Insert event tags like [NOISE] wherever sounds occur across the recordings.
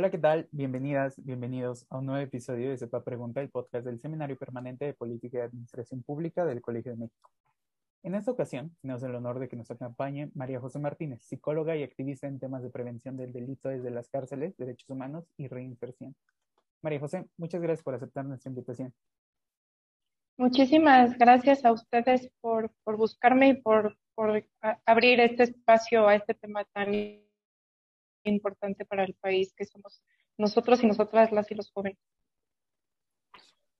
Hola, ¿qué tal? Bienvenidas, bienvenidos a un nuevo episodio de Sepa Pregunta, el podcast del Seminario Permanente de Política y Administración Pública del Colegio de México. En esta ocasión, tenemos el honor de que nos acompañe María José Martínez, psicóloga y activista en temas de prevención del delito desde las cárceles, derechos humanos y reinserción. María José, muchas gracias por aceptar nuestra invitación. Muchísimas gracias a ustedes por, por buscarme y por, por abrir este espacio a este tema tan importante para el país que somos nosotros y nosotras, las y los jóvenes.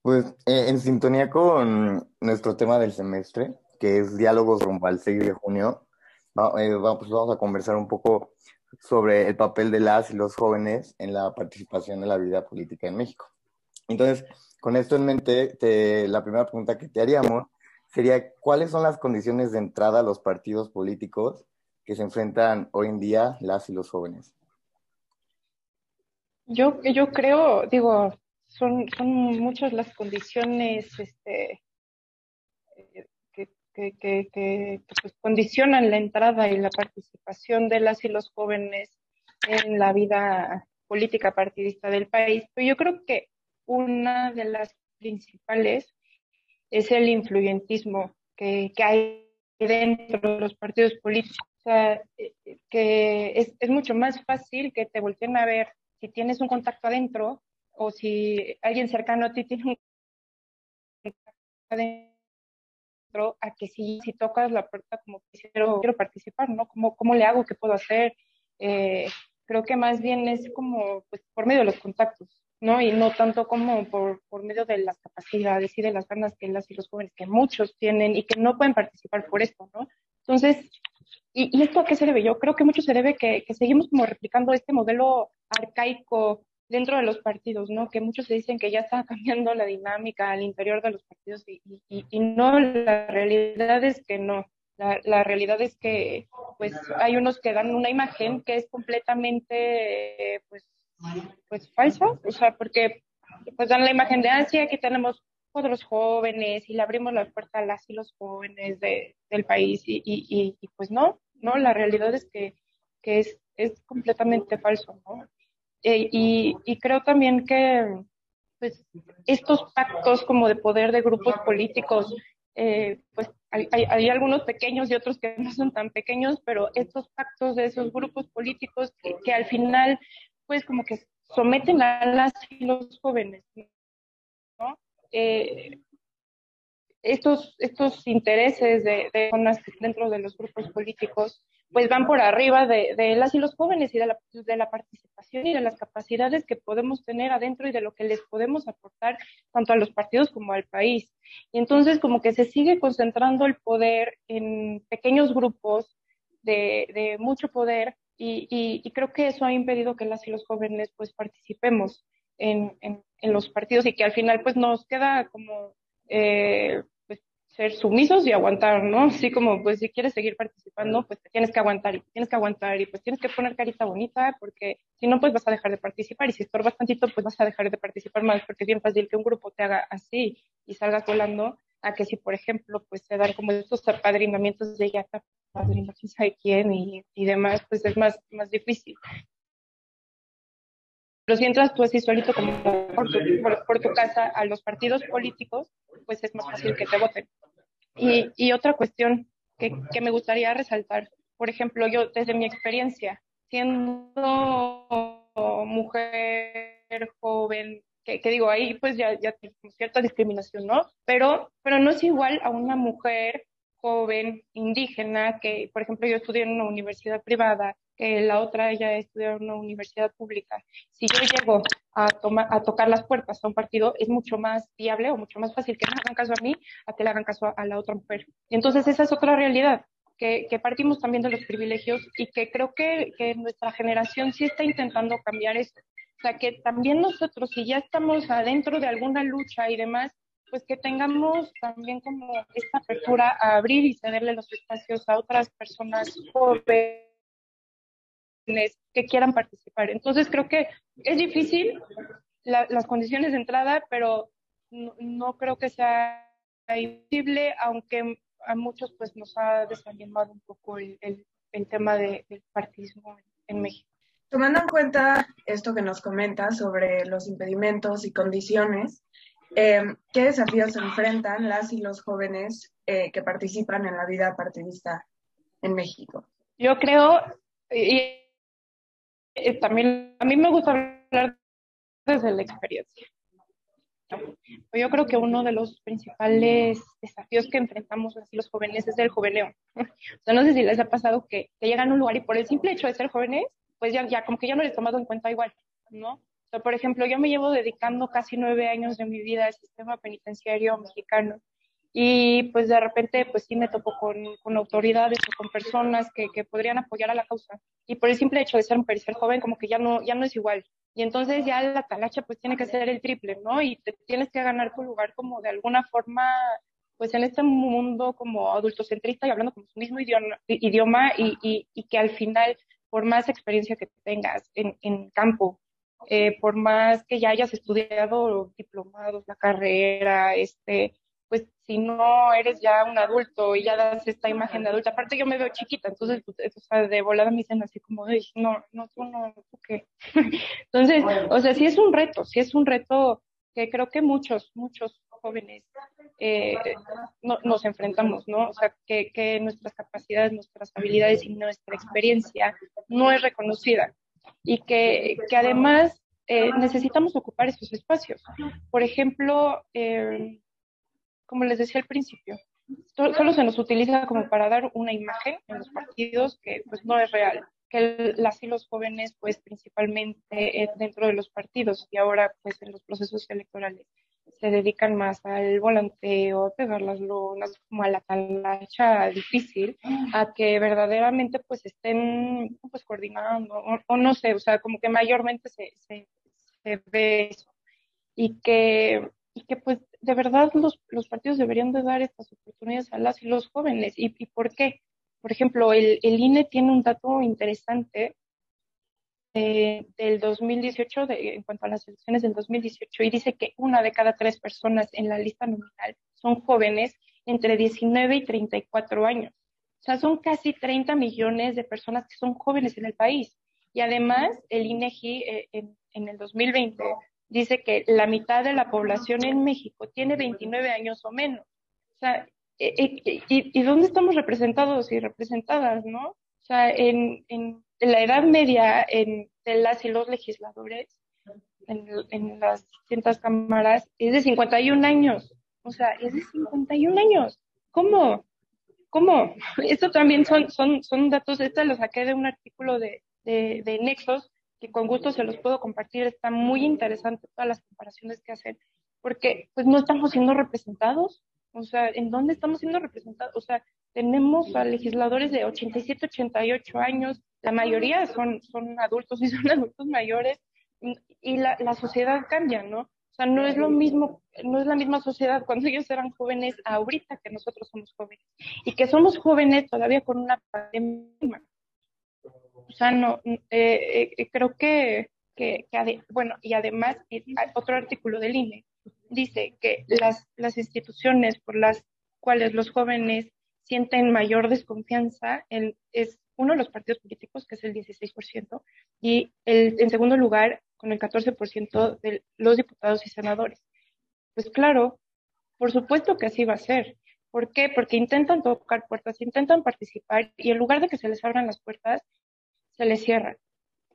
Pues eh, en sintonía con nuestro tema del semestre, que es Diálogos rumbo al 6 de junio, eh, vamos, vamos a conversar un poco sobre el papel de las y los jóvenes en la participación en la vida política en México. Entonces, con esto en mente, la primera pregunta que te haríamos sería, ¿cuáles son las condiciones de entrada a los partidos políticos que se enfrentan hoy en día las y los jóvenes? Yo, yo creo, digo, son, son muchas las condiciones este, que, que, que, pues, condicionan la entrada y la participación de las y los jóvenes en la vida política partidista del país. Pero yo creo que una de las principales es el influyentismo que, que hay dentro de los partidos políticos. O sea, eh, que es, es mucho más fácil que te volteen a ver si tienes un contacto adentro o si alguien cercano a ti tiene un contacto adentro, a que si, si tocas la puerta como quiero, quiero participar, ¿no? ¿Cómo, ¿Cómo le hago? ¿Qué puedo hacer? Eh, creo que más bien es como pues, por medio de los contactos, ¿no? Y no tanto como por, por medio de las capacidades y de las ganas que las y los jóvenes, que muchos tienen y que no pueden participar por esto, ¿no? Entonces, ¿y, esto a qué se debe? Yo creo que mucho se debe que, que seguimos como replicando este modelo arcaico dentro de los partidos, ¿no? Que muchos dicen que ya está [LAUGHS] cambiando la dinámica al interior de los partidos y, y, y no, la realidad es que no. La, la, realidad es que, pues, hay unos que dan una imagen que es completamente, pues, pues falsa, o sea, porque, pues, dan la imagen de, ah, sí, aquí tenemos otros jóvenes y le abrimos la puerta a las y los jóvenes de, del país y, y, pues no, no, la realidad es que, que es, es completamente falso, ¿no? Eh, y, y, creo también que pues, estos pactos como de poder de grupos políticos, eh, pues hay, algunos pequeños y otros que [LAUGHS] no son tan pequeños, pero estos pactos de esos grupos políticos que, al final, pues como que someten a las y los jóvenes. Eh, estos, estos intereses de, de dentro de los grupos políticos pues van por arriba de, las y los jóvenes y de la, de la participación y de las capacidades que podemos tener adentro y de lo que les podemos aportar tanto a los partidos como al país. Y entonces como que se sigue concentrando el poder en pequeños grupos de, mucho poder y, creo que eso ha impedido que las y los jóvenes pues participemos en, en los partidos y que al final pues nos queda como eh, ser sumisos y aguantar, ¿no? Así como, pues si quieres seguir participando, pues te tienes que aguantar y tienes que aguantar y pues tienes que poner carita bonita porque si no, pues vas a dejar de participar y si estorbas tantito, pues vas a dejar de participar más porque es bien fácil que un grupo te haga así y salgas volando a que si, por ejemplo, pues se dan como estos apadrinamientos de ya está padrino quién sabe quién y, y demás, pues es más, más difícil. Pero si entras tú así solito como por tu, casa a los partidos políticos, pues es más fácil que te voten. Y, y otra cuestión que, que, me gustaría resaltar, por ejemplo, yo desde mi experiencia, siendo mujer joven, que, que digo, ahí pues ya, ya cierta discriminación, ¿no? Pero, pero no es igual a una mujer joven indígena que, por ejemplo, yo estudié en una universidad privada, que la otra ella estudió en una universidad pública. Si yo llego a, tomar, a tocar las puertas a un partido, es mucho más viable o mucho más fácil que me hagan caso a mí a que le hagan caso a, a la otra mujer. Entonces esa es otra realidad. Que, que, partimos también de los privilegios y que creo que, que nuestra generación sí está intentando cambiar esto. O sea, que también nosotros, si ya estamos adentro de alguna lucha y demás, pues que tengamos también como esta apertura a abrir y cederle los espacios a otras personas jóvenes que quieran participar. Entonces creo que es difícil la, las condiciones de entrada, pero no, no creo que sea imposible, aunque a muchos pues nos ha desanimado un poco el, el, el tema de, del partismo en, en México. tomando en cuenta esto que nos comenta sobre los impedimentos y condiciones, eh, ¿qué desafíos enfrentan las y los jóvenes eh, que participan en la vida partidista en México? Yo creo, y, también a mí me gusta hablar desde la experiencia. Yo creo que uno de los principales desafíos que enfrentamos así los jóvenes es el joveneo. O sea, no sé si les ha pasado que, llegan a un lugar y por el simple hecho de ser jóvenes, pues ya, ya como que ya no les tomado en cuenta igual, ¿no? O por ejemplo, yo me llevo dedicando casi nueve años de mi vida al sistema penitenciario mexicano y pues de repente pues sí me topo con, con autoridades o con personas que, que, podrían apoyar a la causa y por el simple hecho de ser un ser joven como que ya no, ya no es igual y entonces ya la talacha pues tiene que ser el triple, ¿no? Y te tienes que ganar tu lugar como de alguna forma pues en este mundo como adultocentrista y hablando con su mismo idioma, idioma y, y, y que al final por más experiencia que tengas en, en campo eh, por más que ya hayas estudiado diplomados, la carrera, este, pues si no eres ya un adulto y ya das esta imagen de adulta, aparte yo me veo chiquita, entonces pues, o sea, de volada me dicen así como, no, no, tú no, tú qué. [LAUGHS] entonces, o sea, sí es un reto, sí es un reto que creo que muchos, muchos jóvenes eh, no, nos enfrentamos, ¿no? O sea, que, que nuestras capacidades, nuestras habilidades y nuestra experiencia no es reconocida y que, que además eh, necesitamos ocupar esos espacios. Por ejemplo, eh, como les decía al principio, solo se nos utiliza como para dar una imagen en los partidos que pues no es real, que las y los jóvenes pues principalmente eh, dentro de los partidos y ahora pues en los procesos electorales se dedican más al volanteo, a pegar las lonas, como a la talacha difícil, a que verdaderamente pues estén pues coordinando, o, no sé, o sea, como que mayormente se, se, se ve eso. Y que y que pues de verdad los, los partidos deberían de dar estas oportunidades a las y los jóvenes. ¿Y, y por qué? Por ejemplo, el, el, INE tiene un dato interesante eh, del 2018, de, en cuanto a las elecciones del 2018, y dice que una de cada tres personas en la lista nominal son jóvenes entre 19 y 34 años. O sea, son casi 30 millones de personas que son jóvenes en el país. Y además, el INEGI eh, en, en el 2020 dice que la mitad de la población en México tiene 29 años o menos. O sea, e, e, y, dónde estamos representados y representadas, no? O sea, en, en, la edad media en, de las y los legisladores, en, en las distintas cámaras, es de 51 años. O sea, es de 51 años. ¿Cómo? ¿Cómo? [LAUGHS] Esto también son, son, son datos, esta lo saqué de un artículo de, de, de Nexos, que con gusto se los puedo compartir. Está muy interesante todas las comparaciones que hacen, porque pues no estamos siendo representados. O sea, ¿en dónde estamos siendo representados? O sea, tenemos a legisladores de 87, 88 años, la mayoría son, son adultos y [LAUGHS] son adultos mayores, y la, la sociedad cambia, ¿no? O sea, no es lo mismo, no es la misma sociedad cuando ellos eran jóvenes ahorita que nosotros somos jóvenes. Y que somos jóvenes todavía con una pandemia o sea, no, eh, eh, creo que, que, bueno, y además otro artículo del INE dice que las, las instituciones por las cuales los jóvenes sienten mayor desconfianza es uno de los partidos políticos, que es el 16%, y el, en segundo lugar, con el 14% de los diputados y senadores. Pues claro, por supuesto que así va a ser. ¿Por qué? Porque intentan tocar puertas, intentan participar y en lugar de que se les abran las puertas, se les cierra.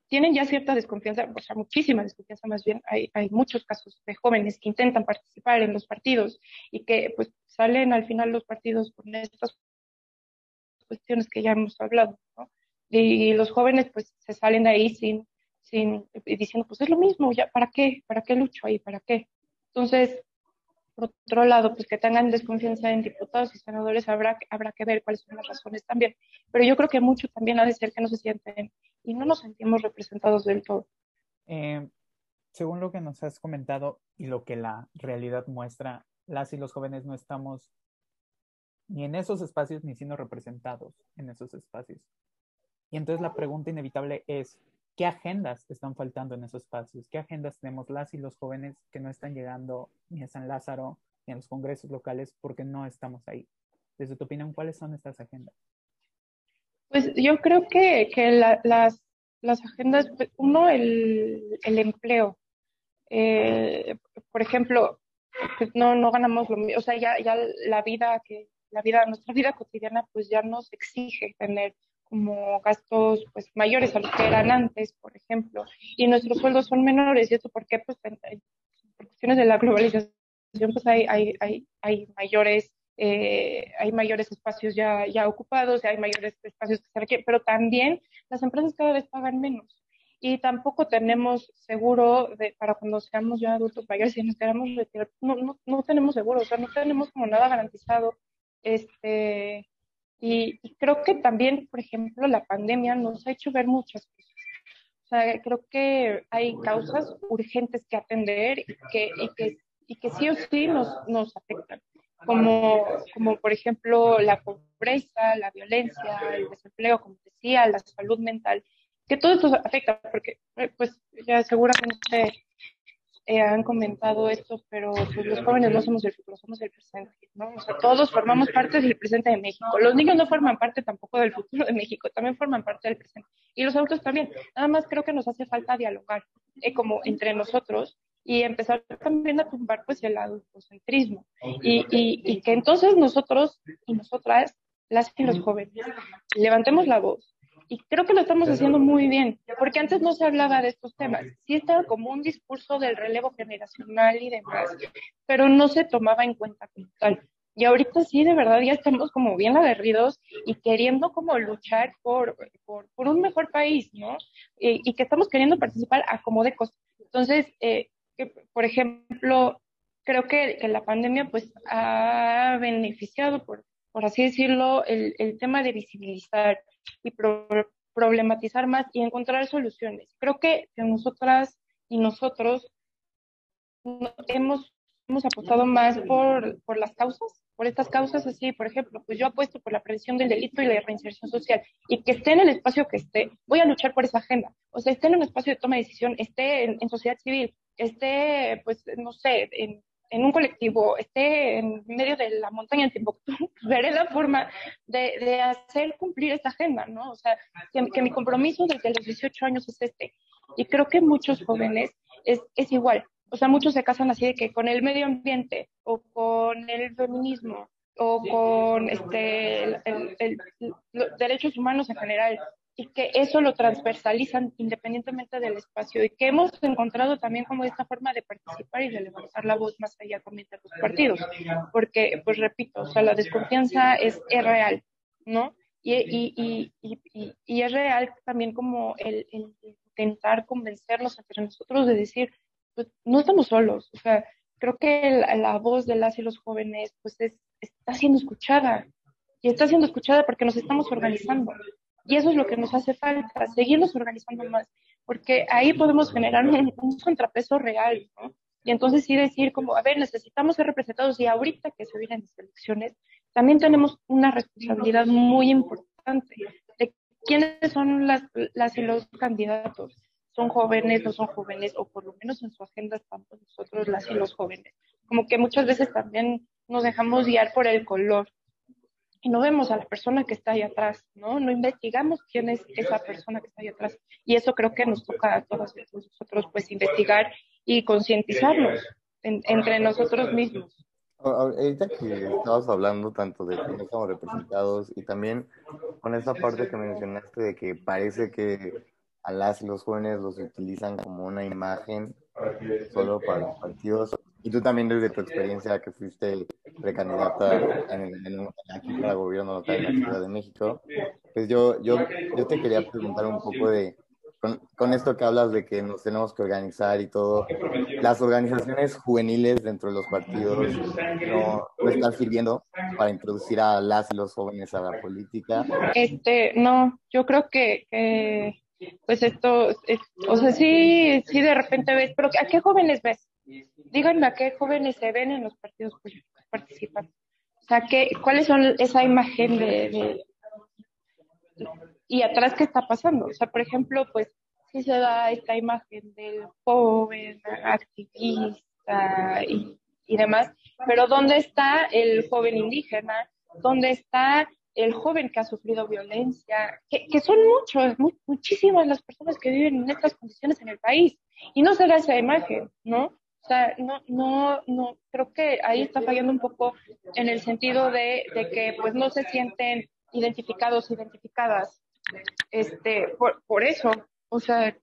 Tienen ya cierta desconfianza, o sea, muchísima desconfianza más bien. Hay, hay muchos casos de jóvenes que intentan participar en los partidos y que pues salen al final los partidos con estas cuestiones que ya hemos hablado, ¿no? Y los jóvenes pues se salen de ahí sin, sin, diciendo pues es lo mismo, ya, ¿para qué? ¿Para qué lucho ahí? ¿Para qué? Entonces, por otro lado, pues que tengan desconfianza en diputados y senadores, habrá, habrá que ver cuáles son las razones también. Pero yo creo que mucho también ha de ser que no se sienten y no nos sentimos representados del todo. Eh, según lo que nos has comentado y lo que la realidad muestra, las y los jóvenes no estamos ni en esos espacios ni siendo representados en esos espacios. Y entonces la pregunta inevitable es, ¿qué agendas están faltando en esos espacios? ¿Qué agendas tenemos las y los jóvenes que no están llegando ni a San Lázaro ni a los congresos locales porque no estamos ahí? Desde tu opinión, ¿cuáles son estas agendas? Pues yo creo que, que la, las, las agendas, pues, uno, el, el empleo. Eh, por ejemplo, pues no, no ganamos lo mismo, o sea, ya, ya la vida que, la vida, nuestra vida cotidiana, pues ya nos exige tener como gastos pues mayores a los que eran antes, por ejemplo, y nuestros sueldos son menores, ¿y eso por qué? Pues por cuestiones de la globalización, pues hay, hay, hay, hay mayores eh, hay mayores espacios ya, ya ocupados, hay mayores espacios que se requieren, pero también las empresas cada vez pagan menos y tampoco tenemos seguro de, para cuando seamos ya adultos mayores y nos queramos retirar, no, no, no tenemos seguro, o sea, no tenemos como nada garantizado. Este, y, creo que también, por ejemplo, la pandemia nos ha hecho ver muchas cosas. O sea, creo que hay causas urgentes que atender y que, y que, y que sí o sí nos, nos afectan, como, como por ejemplo la pobreza, la violencia, el desempleo, como decía, la salud mental que todo esto afecta, porque eh, pues ya seguramente eh, han comentado esto, pero pues los jóvenes no somos el futuro, somos el presente, ¿no? O sea, todos formamos parte del presente de México. Los niños no forman parte tampoco del futuro de México, también forman parte del presente. Y los adultos también. Nada más creo que nos hace falta dialogar, eh, como entre nosotros, y empezar también a tumbar pues el adultocentrismo. Y, y, y que entonces nosotros y nosotras, las y los jóvenes, levantemos la voz, y creo que lo estamos haciendo muy bien, porque antes no se hablaba de estos temas. Sí estaba como un discurso del relevo generacional y demás, pero no se tomaba en cuenta como tal. Y ahorita sí, de verdad, ya estamos como bien aguerridos y queriendo como luchar por, por, por un mejor país, ¿no? Y, y, que estamos queriendo participar a como de cosas. Entonces, eh, que, por ejemplo, creo que, que, la pandemia pues ha beneficiado, por, por así decirlo, el, el tema de visibilizar y problematizar más y encontrar soluciones. Creo que, nosotras y nosotros hemos, hemos apostado más por, por las causas, por estas causas así, por ejemplo, pues yo apuesto por la prevención del delito y la reinserción social y que esté en el espacio que esté, voy a luchar por esa agenda, o sea, esté en un espacio de toma de decisión, esté en, en sociedad civil, esté, pues, no sé, en en un colectivo, esté en medio de la montaña en Timbuktu, [LAUGHS] veré la forma de, de, hacer cumplir esta agenda, ¿no? O sea, que, que, mi compromiso desde los 18 años es este. Y creo que muchos jóvenes es, es igual. O sea, muchos se casan así de que con el medio ambiente o con el feminismo o con este, el, el, el, los derechos humanos en general y que eso lo transversalizan independientemente del espacio y que hemos encontrado también como esta forma de participar y de levantar la voz más allá también de los partidos, porque, pues repito, o sea, la desconfianza es, real, ¿no? Y, y, y, y, es real también como el, el, intentar convencernos entre nosotros de decir, pues no estamos solos, o sea, creo que la, la voz de las y los jóvenes pues es, está siendo escuchada y está siendo escuchada porque nos estamos organizando y eso es lo que nos hace falta, seguirnos organizando más, porque ahí podemos generar un, contrapeso real, ¿no? Y entonces sí decir como, a ver, necesitamos ser representados y ahorita que se vienen las elecciones, también tenemos una responsabilidad muy importante de quiénes son las, las y los candidatos. Son jóvenes, no son jóvenes, o por lo menos en su agenda estamos nosotros, las y los jóvenes. Como que muchas veces también nos dejamos guiar por el color y no vemos a la persona que está ahí atrás, ¿no? No investigamos quién es esa persona que está ahí atrás. Y eso creo que nos toca a todos nosotros, pues, investigar y concientizarnos en, entre nosotros mismos. Ahorita que estabas hablando tanto de que no estamos representados y también con esa parte que mencionaste de que parece que a las y los jóvenes los utilizan como una imagen solo para los partidos. Y tú también desde tu experiencia que fuiste precandidata en, en, aquí para el gobierno local en la Ciudad de México, pues yo, yo, yo te quería preguntar un poco de, con, esto que hablas de que nos tenemos que organizar y todo, las organizaciones juveniles dentro de los partidos no, están sirviendo para introducir a las y los jóvenes a la política. Este, no, yo creo que, pues esto, es, o sea, sí, sí de repente ves, pero ¿a qué jóvenes ves? Díganme a qué jóvenes se ven en los partidos políticos participan. O sea, ¿qué, ¿cuáles son esa imagen de, de, y atrás qué está pasando? O sea, por ejemplo, pues sí se da esta imagen del joven activista y, y demás, pero ¿dónde está el joven indígena? ¿Dónde está el joven que ha sufrido violencia, que, que son muchos, muchísimas las personas que viven en estas condiciones en el país y no se da esa imagen, ¿no? O sea, no, no, no, creo que ahí está fallando un poco en el sentido de, que pues no se sienten identificados, identificadas, este, por, por eso, o sea,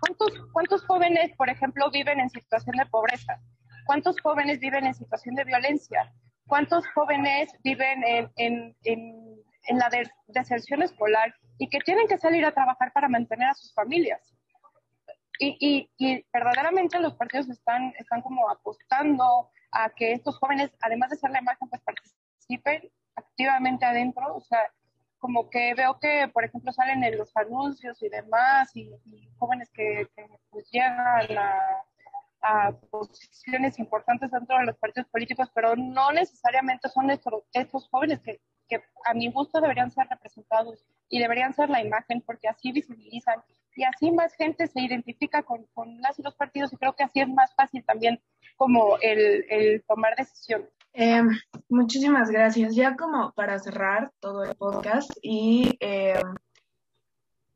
¿cuántos, ¿cuántos jóvenes, por ejemplo, viven en situación de pobreza? ¿Cuántos jóvenes viven en situación de violencia? ¿Cuántos jóvenes viven en, en, en, en la deserción escolar y que tienen que salir a trabajar para mantener a sus familias? Y, y, y, verdaderamente los partidos están, están como apostando a que estos jóvenes, además de ser la imagen, pues participen activamente adentro. O sea, como que veo que, por ejemplo, salen en los anuncios y demás, y, jóvenes que, que, pues llegan a, a, posiciones importantes dentro de los partidos políticos, pero no necesariamente son estos, estos jóvenes que, que a mi gusto deberían ser representados y deberían ser la imagen, porque así visibilizan y así más gente se identifica con, con las y los partidos y creo que así es más fácil también como el, el tomar decisiones. Eh, muchísimas gracias. Ya como para cerrar todo el podcast y eh,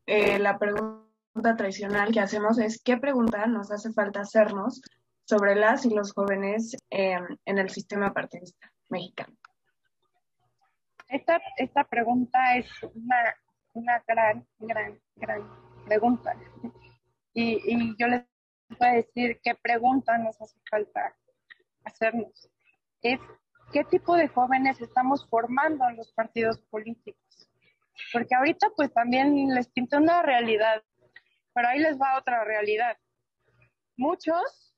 eh, la pregunta tradicional que hacemos es ¿qué pregunta nos hace falta hacernos sobre las y los jóvenes en el sistema partidista mexicano? Esta, esta pregunta es una, una gran, gran, gran pregunta. Y, y yo les voy a decir qué pregunta nos hace falta hacernos. Es qué tipo de jóvenes estamos formando en los partidos políticos. Porque ahorita pues también les pinto una realidad, pero ahí les va otra realidad. Muchos,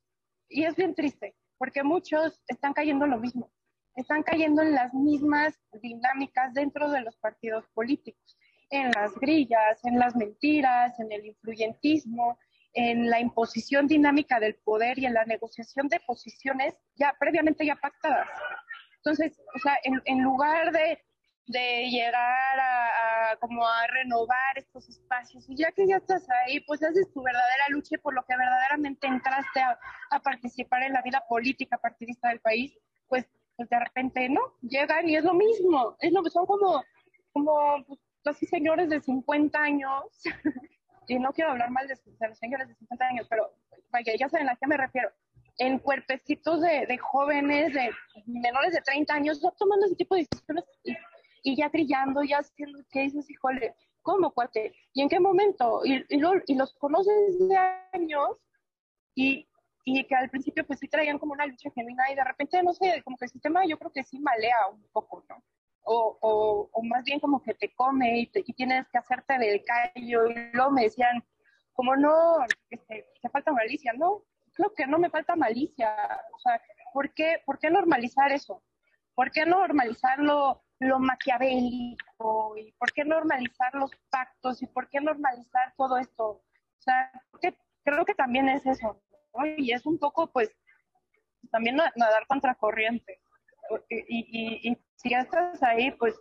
y es bien triste, porque muchos están cayendo en lo mismo, están cayendo en las mismas dinámicas dentro de los partidos políticos en las grillas, en las mentiras, en el influyentismo, en la imposición dinámica del poder y en la negociación de posiciones ya previamente ya pactadas. Entonces, o sea, en, en lugar de, de llegar a, a, como a renovar estos espacios y ya que ya estás ahí, pues haces tu verdadera lucha por lo que verdaderamente entraste a, a participar en la vida política partidista del país, pues, pues de repente no, llegan y es lo mismo, es lo son como, como pues, así señores de 50 años, [LAUGHS] y no quiero hablar mal de, de, los señores de 50 años, pero vaya, ya saben a qué me refiero, en cuerpecitos de, de jóvenes, de menores de 30 años, ya tomando ese tipo de decisiones y, y ya trillando, ya haciendo, ¿qué dices, híjole? ¿Cómo, cuate? ¿Y en qué momento? Y, y, lo, y los conoces de años y, y que al principio pues sí traían como una lucha genuina y de repente, no sé, como que el sistema yo creo que sí malea un poco, ¿no? O, o, más bien como que te come y, te, y, tienes que hacerte del callo. Y luego me decían, como no, este, te falta malicia. No, creo que no me falta malicia. O sea, ¿por qué, ¿por qué normalizar eso? ¿Por qué normalizar lo, lo maquiavélico? ¿Y por qué normalizar los pactos? ¿Y por qué normalizar todo esto? O sea, que, creo que también es eso. Y es un poco, pues, también nadar contra corriente y, y, y, si ya estás ahí, pues,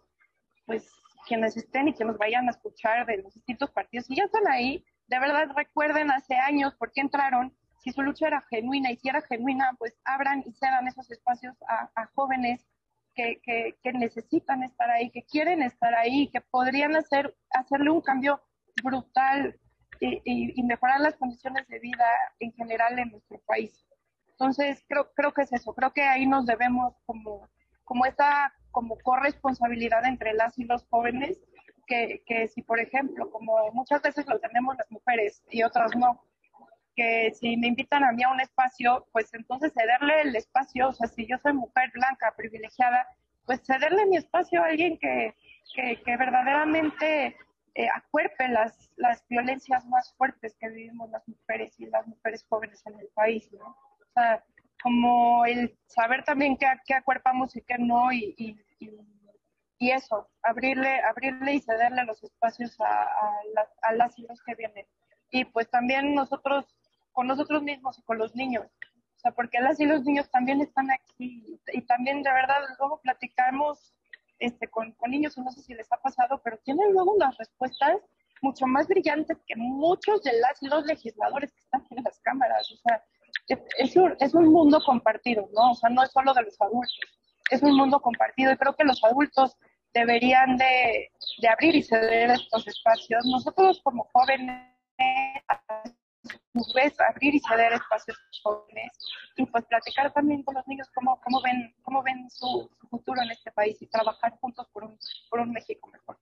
pues quienes estén y quienes vayan a escuchar de los distintos partidos, si ya están ahí, de verdad recuerden hace años por qué entraron, si su lucha era genuina y si era genuina, pues abran y cedan esos espacios a, jóvenes que, que, que, necesitan estar ahí, que quieren estar ahí, que podrían hacer, hacerle un cambio brutal y mejorar las condiciones de vida en general en nuestro país. Entonces, creo, creo que es eso, creo que ahí nos debemos como, como esta como corresponsabilidad entre las y los jóvenes, que, que si, por ejemplo, como muchas veces lo tenemos las mujeres y otras no, que si me invitan a mí a un espacio, pues entonces cederle el espacio, o sea, si yo soy mujer blanca, privilegiada, pues cederle mi espacio a alguien que, que, verdaderamente eh, acuerpe las, las violencias más fuertes que vivimos las mujeres y las mujeres jóvenes en el país, ¿no? Sea, como el saber también qué, qué acuerpamos y qué no, y, y, y, y, eso, abrirle, abrirle y cederle los espacios a, a, la, a las y los que vienen. Y pues también nosotros, con nosotros mismos y con los niños, o sea, porque las y los niños también están aquí, y también de verdad luego platicamos este, con, con niños, no sé si les ha pasado, pero tienen luego unas respuestas mucho más brillantes que muchos de las y los legisladores que están en las cámaras, o sea, es un, es un mundo compartido, ¿no? O sea, no es solo de los adultos, es un mundo compartido y creo que los adultos deberían de, de abrir y ceder estos espacios. Nosotros como jóvenes, a su vez, abrir y ceder espacios jóvenes y pues platicar también con los niños cómo, cómo ven, cómo ven su, futuro en este país y trabajar juntos por un, por un México mejor.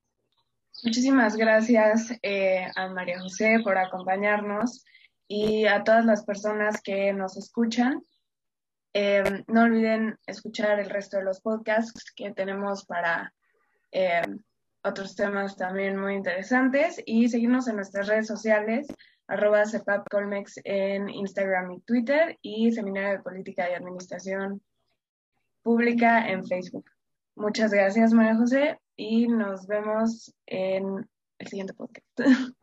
Muchísimas gracias eh, a María José por acompañarnos y a todas las personas que nos escuchan. Eh, no olviden escuchar el resto de los podcasts que tenemos para eh, otros temas también muy interesantes y seguirnos en nuestras redes sociales, arroba CEPAPColmex en Instagram y Twitter y Seminario de Política y Administración Pública en Facebook. Muchas gracias, María José, y nos vemos en el siguiente podcast. [LAUGHS]